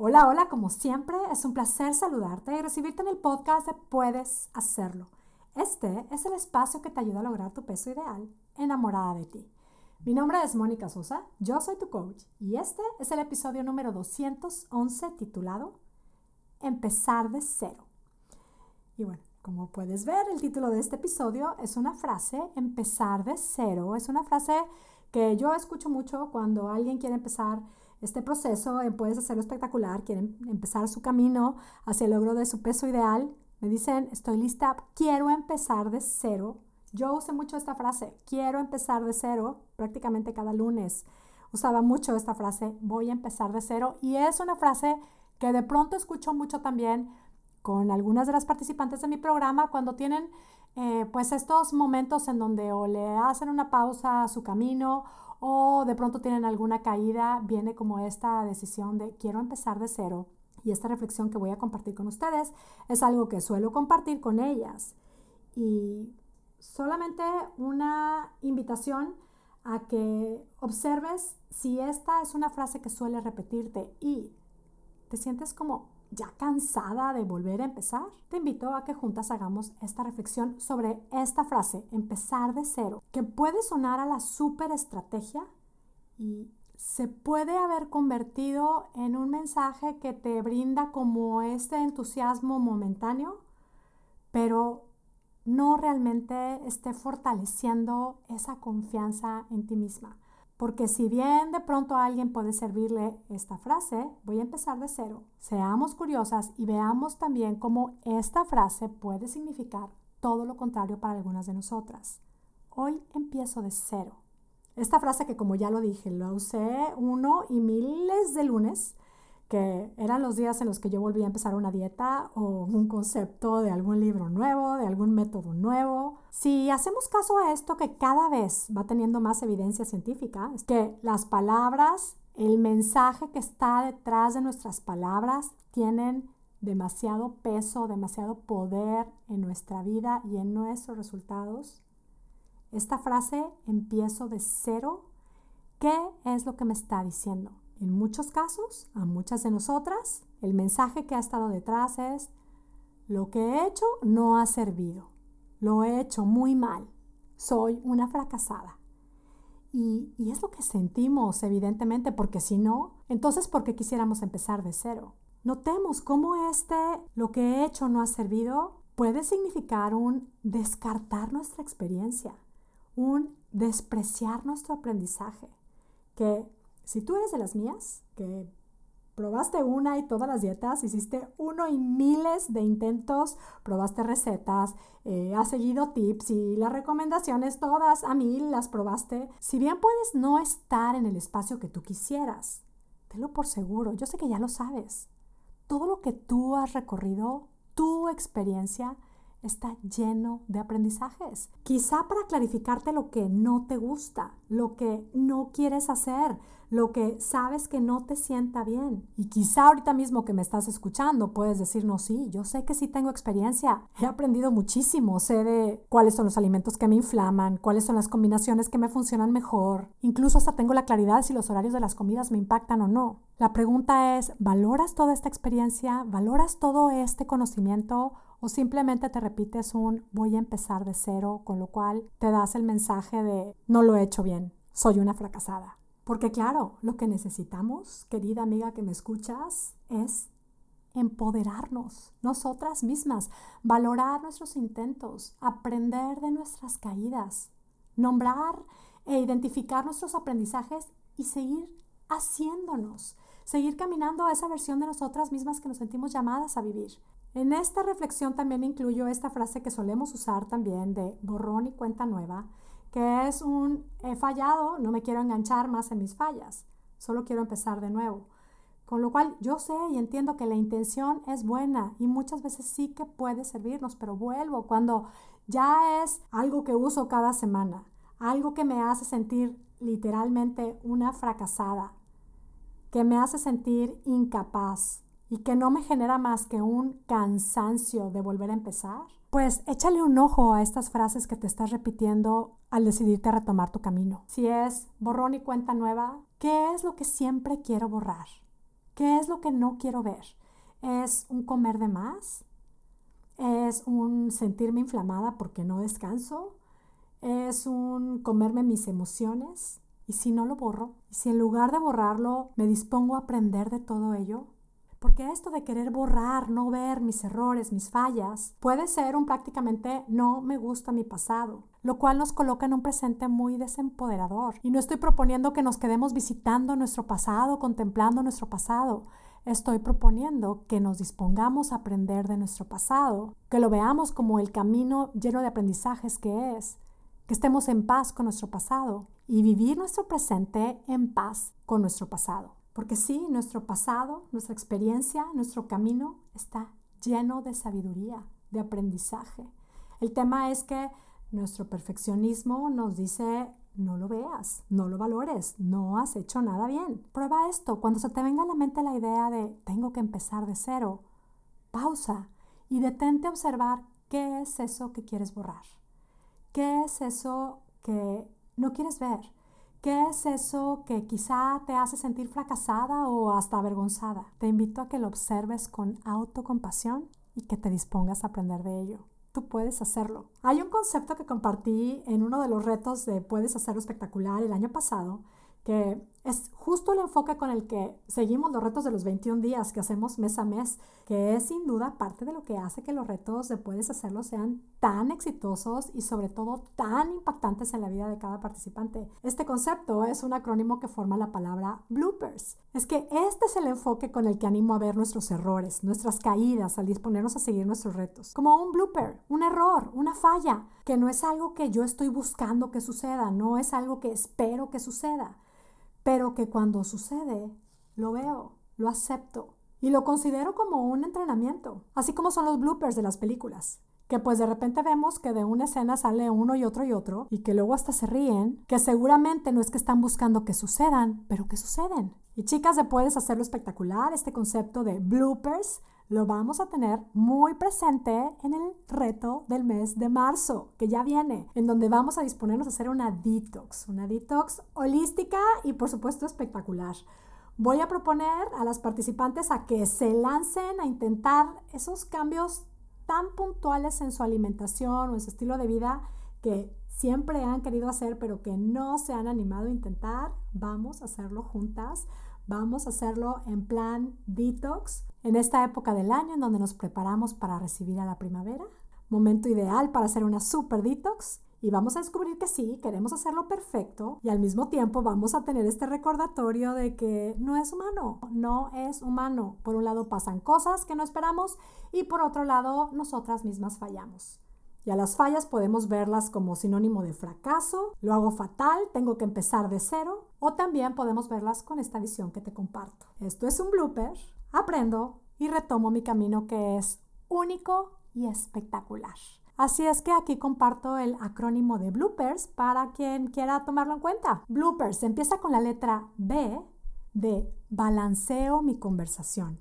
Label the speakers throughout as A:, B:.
A: Hola, hola, como siempre, es un placer saludarte y recibirte en el podcast de Puedes Hacerlo. Este es el espacio que te ayuda a lograr tu peso ideal enamorada de ti. Mi nombre es Mónica Sosa, yo soy tu coach y este es el episodio número 211 titulado Empezar de cero. Y bueno, como puedes ver, el título de este episodio es una frase, empezar de cero. Es una frase que yo escucho mucho cuando alguien quiere empezar este proceso, eh, puedes hacerlo espectacular, quieren empezar su camino hacia el logro de su peso ideal. Me dicen, estoy lista, quiero empezar de cero. Yo usé mucho esta frase, quiero empezar de cero, prácticamente cada lunes. Usaba mucho esta frase, voy a empezar de cero. Y es una frase que de pronto escucho mucho también con algunas de las participantes de mi programa cuando tienen eh, pues estos momentos en donde o le hacen una pausa a su camino o de pronto tienen alguna caída, viene como esta decisión de quiero empezar de cero. Y esta reflexión que voy a compartir con ustedes es algo que suelo compartir con ellas. Y solamente una invitación a que observes si esta es una frase que suele repetirte y te sientes como ya cansada de volver a empezar, te invito a que juntas hagamos esta reflexión sobre esta frase, empezar de cero, que puede sonar a la super estrategia y se puede haber convertido en un mensaje que te brinda como este entusiasmo momentáneo, pero no realmente esté fortaleciendo esa confianza en ti misma. Porque si bien de pronto a alguien puede servirle esta frase, voy a empezar de cero. Seamos curiosas y veamos también cómo esta frase puede significar todo lo contrario para algunas de nosotras. Hoy empiezo de cero. Esta frase que como ya lo dije, lo usé uno y miles de lunes que eran los días en los que yo volví a empezar una dieta o un concepto de algún libro nuevo, de algún método nuevo. Si hacemos caso a esto que cada vez va teniendo más evidencia científica, es que las palabras, el mensaje que está detrás de nuestras palabras tienen demasiado peso, demasiado poder en nuestra vida y en nuestros resultados. Esta frase, empiezo de cero, ¿qué es lo que me está diciendo? En muchos casos, a muchas de nosotras, el mensaje que ha estado detrás es, lo que he hecho no ha servido, lo he hecho muy mal, soy una fracasada. Y, es lo que sentimos, evidentemente, porque si no, entonces, ¿por qué quisiéramos empezar de cero? Notemos cómo este, lo que he hecho no ha servido, puede significar un descartar nuestra experiencia, un despreciar nuestro aprendizaje, que si tú eres de las mías, que probaste una y todas las dietas, hiciste uno y miles de intentos, probaste recetas, eh, has seguido tips y las recomendaciones todas a mí las probaste, si bien puedes no estar en el espacio que tú quisieras, tenlo por seguro, yo sé que ya lo sabes. Todo lo que tú has recorrido, tu experiencia, está lleno de aprendizajes. Quizá para clarificarte lo que no te gusta, lo que no quieres hacer, lo que sabes que no te sienta bien. Y quizá ahorita mismo que me estás escuchando puedes decir, no, sí, yo sé que sí tengo experiencia, he aprendido muchísimo, sé de cuáles son los alimentos que me inflaman, cuáles son las combinaciones que me funcionan mejor, incluso hasta tengo la claridad si los horarios de las comidas me impactan o no. La pregunta es, ¿valoras toda esta experiencia? ¿Valoras todo este conocimiento? ¿O simplemente te repites un voy a empezar de cero, con lo cual te das el mensaje de no lo he hecho bien, soy una fracasada? Porque claro, lo que necesitamos, querida amiga que me escuchas, es empoderarnos nosotras mismas, valorar nuestros intentos, aprender de nuestras caídas, nombrar e identificar nuestros aprendizajes y seguir haciéndonos, seguir caminando a esa versión de nosotras mismas que nos sentimos llamadas a vivir. En esta reflexión también incluyo esta frase que solemos usar también de borrón y cuenta nueva, que es un he fallado, no me quiero enganchar más en mis fallas, solo quiero empezar de nuevo. Con lo cual yo sé y entiendo que la intención es buena y muchas veces sí que puede servirnos, pero vuelvo cuando ya es algo que uso cada semana, algo que me hace sentir literalmente una fracasada, que me hace sentir incapaz y que no me genera más que un cansancio de volver a empezar pues échale un ojo a estas frases que te estás repitiendo al decidirte a retomar tu camino. Si es borrón y cuenta nueva, ¿qué es lo que siempre quiero borrar? ¿Qué es lo que no quiero ver? ¿Es un comer de más? ¿Es un sentirme inflamada porque no descanso? ¿Es un comerme mis emociones? ¿Y si no lo borro? ¿Y si en lugar de borrarlo me dispongo a aprender de todo ello? Porque esto de querer borrar, no ver mis errores, mis fallas, puede ser un prácticamente no me gusta mi pasado, lo cual nos coloca en un presente muy desempoderador. Y no estoy proponiendo que nos quedemos visitando nuestro pasado, contemplando nuestro pasado. Estoy proponiendo que nos dispongamos a aprender de nuestro pasado, que lo veamos como el camino lleno de aprendizajes que es, que estemos en paz con nuestro pasado y vivir nuestro presente en paz con nuestro pasado. Porque sí, nuestro pasado, nuestra experiencia, nuestro camino está lleno de sabiduría, de aprendizaje. El tema es que nuestro perfeccionismo nos dice, no lo veas, no lo valores, no has hecho nada bien. Prueba esto, cuando se te venga a la mente la idea de tengo que empezar de cero, pausa y detente a observar qué es eso que quieres borrar, qué es eso que no quieres ver, ¿Qué es eso que quizá te hace sentir fracasada o hasta avergonzada? Te invito a que lo observes con autocompasión y que te dispongas a aprender de ello. Tú puedes hacerlo. Hay un concepto que compartí en uno de los retos de Puedes hacerlo espectacular el año pasado, que es justo el enfoque con el que seguimos los retos de los 21 días que hacemos mes a mes, que es sin duda parte de lo que hace que los retos de Puedes Hacerlo sean tan exitosos y sobre todo tan impactantes en la vida de cada participante. Este concepto es un acrónimo que forma la palabra bloopers. Es que este es el enfoque con el que animo a ver nuestros errores, nuestras caídas al disponernos a seguir nuestros retos. Como un blooper, un error, una falla, que no es algo que yo estoy buscando que suceda, no es algo que espero que suceda pero que cuando sucede, lo veo, lo acepto y lo considero como un entrenamiento, así como son los bloopers de las películas que pues de repente vemos que de una escena sale uno y otro y otro y que luego hasta se ríen, que seguramente no es que están buscando que sucedan, pero que suceden. Y chicas, de puedes hacerlo espectacular, este concepto de bloopers lo vamos a tener muy presente en el reto del mes de marzo, que ya viene, en donde vamos a disponernos a hacer una detox, una detox holística y por supuesto espectacular. Voy a proponer a las participantes a que se lancen a intentar esos cambios tan puntuales en su alimentación o en su estilo de vida que siempre han querido hacer pero que no se han animado a intentar. Vamos a hacerlo juntas. Vamos a hacerlo en plan detox en esta época del año en donde nos preparamos para recibir a la primavera. Momento ideal para hacer una super detox. Y vamos a descubrir que sí, queremos hacerlo perfecto y al mismo tiempo vamos a tener este recordatorio de que no es humano, no es humano. Por un lado pasan cosas que no esperamos y por otro lado nosotras mismas fallamos. Y a las fallas podemos verlas como sinónimo de fracaso, lo hago fatal, tengo que empezar de cero, o también podemos verlas con esta visión que te comparto. Esto es un blooper, aprendo y retomo mi camino que es único y espectacular. Así es que aquí comparto el acrónimo de bloopers para quien quiera tomarlo en cuenta. Bloopers empieza con la letra B de balanceo mi conversación.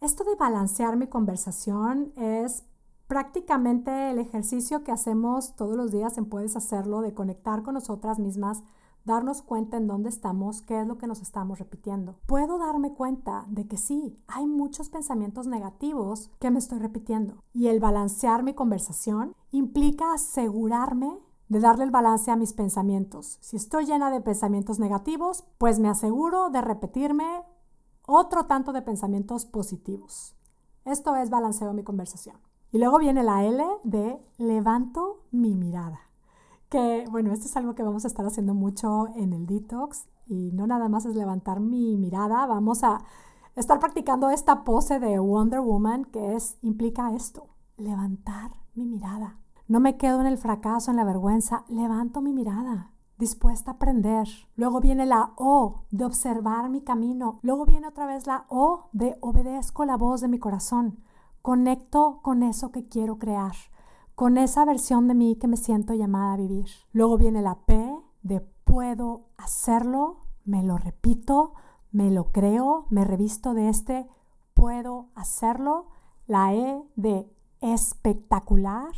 A: Esto de balancear mi conversación es prácticamente el ejercicio que hacemos todos los días en Puedes Hacerlo, de conectar con nosotras mismas, darnos cuenta en dónde estamos, qué es lo que nos estamos repitiendo. Puedo darme cuenta de que sí, hay muchos pensamientos negativos que me estoy repitiendo. Y el balancear mi conversación implica asegurarme de darle el balance a mis pensamientos. Si estoy llena de pensamientos negativos, pues me aseguro de repetirme otro tanto de pensamientos positivos. Esto es balanceo mi conversación. Y luego viene la L de levanto mi mirada. Que bueno, esto es algo que vamos a estar haciendo mucho en el detox y no nada más es levantar mi mirada, vamos a estar practicando esta pose de Wonder Woman que es implica esto, levantar mi mirada. No me quedo en el fracaso, en la vergüenza, levanto mi mirada, dispuesta a aprender. Luego viene la O de observar mi camino. Luego viene otra vez la O de obedezco la voz de mi corazón conecto con eso que quiero crear, con esa versión de mí que me siento llamada a vivir. Luego viene la P de puedo hacerlo, me lo repito, me lo creo, me revisto de este puedo hacerlo. La E de espectacular,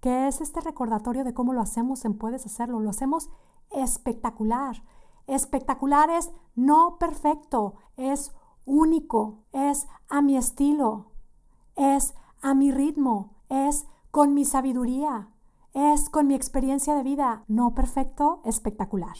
A: que es este recordatorio de cómo lo hacemos en puedes hacerlo. Lo hacemos espectacular. Espectacular es no perfecto, es único, es a mi estilo, es a mi ritmo, es con mi sabiduría, es con mi experiencia de vida. No perfecto, espectacular.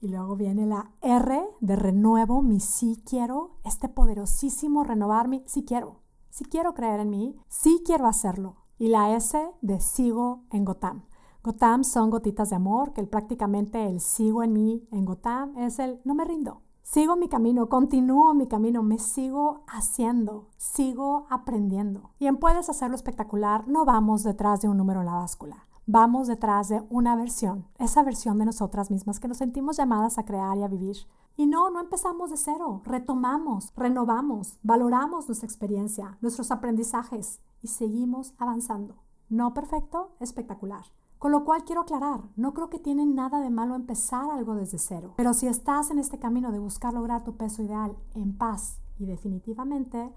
A: Y luego viene la R de renuevo, mi sí quiero, este poderosísimo renovarme, sí quiero, sí quiero creer en mí, sí quiero hacerlo. Y la S de sigo en Gotam. Gotam son gotitas de amor, que prácticamente el sigo en mí en Gotam es el no me rindo. Sigo mi camino, continúo mi camino, me sigo haciendo, sigo aprendiendo. Y en Puedes hacerlo espectacular, no vamos detrás de un número en la báscula vamos detrás de una versión, esa versión de nosotras mismas que nos sentimos llamadas a crear y a vivir. Y no, no empezamos de cero, retomamos, renovamos, valoramos nuestra experiencia, nuestros aprendizajes y seguimos avanzando. No perfecto, espectacular. Con lo cual quiero aclarar, no creo que tiene nada de malo empezar algo desde cero, pero si estás en este camino de buscar lograr tu peso ideal en paz y definitivamente,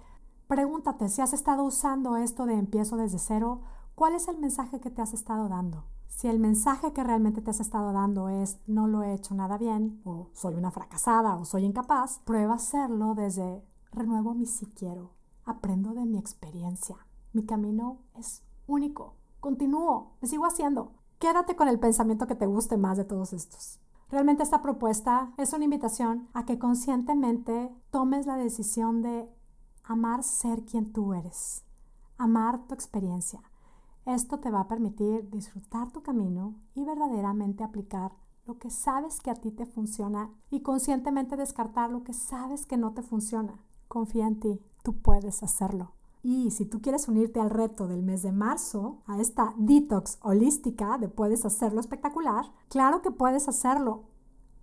A: pregúntate si has estado usando esto de empiezo desde cero ¿Cuál es el mensaje que te has estado dando? Si el mensaje que realmente te has estado dando es no lo he hecho nada bien, o soy una fracasada, o soy incapaz, prueba hacerlo desde renuevo mi si quiero, aprendo de mi experiencia, mi camino es único, continúo, me sigo haciendo. Quédate con el pensamiento que te guste más de todos estos. Realmente esta propuesta es una invitación a que conscientemente tomes la decisión de amar ser quien tú eres, amar tu experiencia, esto te va a permitir disfrutar tu camino y verdaderamente aplicar lo que sabes que a ti te funciona y conscientemente descartar lo que sabes que no te funciona. Confía en ti, tú puedes hacerlo. Y si tú quieres unirte al reto del mes de marzo, a esta detox holística de puedes hacerlo espectacular, claro que puedes hacerlo.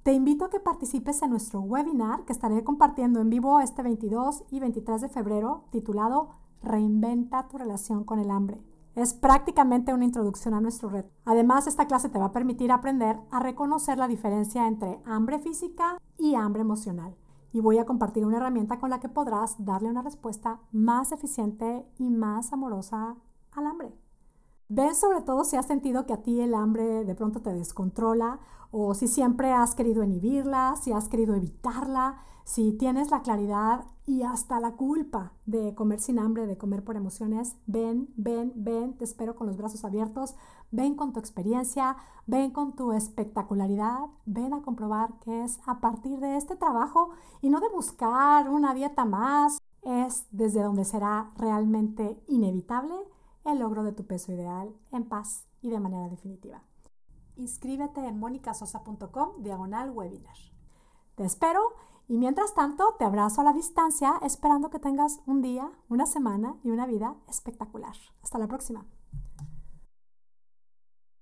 A: Te invito a que participes en nuestro webinar que estaré compartiendo en vivo este 22 y 23 de febrero titulado Reinventa tu relación con el hambre. Es prácticamente una introducción a nuestro reto. Además, esta clase te va a permitir aprender a reconocer la diferencia entre hambre física y hambre emocional. Y voy a compartir una herramienta con la que podrás darle una respuesta más eficiente y más amorosa. Ven sobre todo si has sentido que a ti el hambre de pronto te descontrola o si siempre has querido inhibirla, si has querido evitarla, si tienes la claridad y hasta la culpa de comer sin hambre, de comer por emociones, ven, ven, ven, te espero con los brazos abiertos, ven con tu experiencia, ven con tu espectacularidad, ven a comprobar que es a partir de este trabajo y no de buscar una dieta más, es desde donde será realmente inevitable el logro de tu peso ideal en paz y de manera definitiva. Inscríbete en monicasosa.com diagonal webinar. Te espero y mientras tanto te abrazo a la distancia esperando que tengas un día, una semana y una vida espectacular. Hasta la próxima.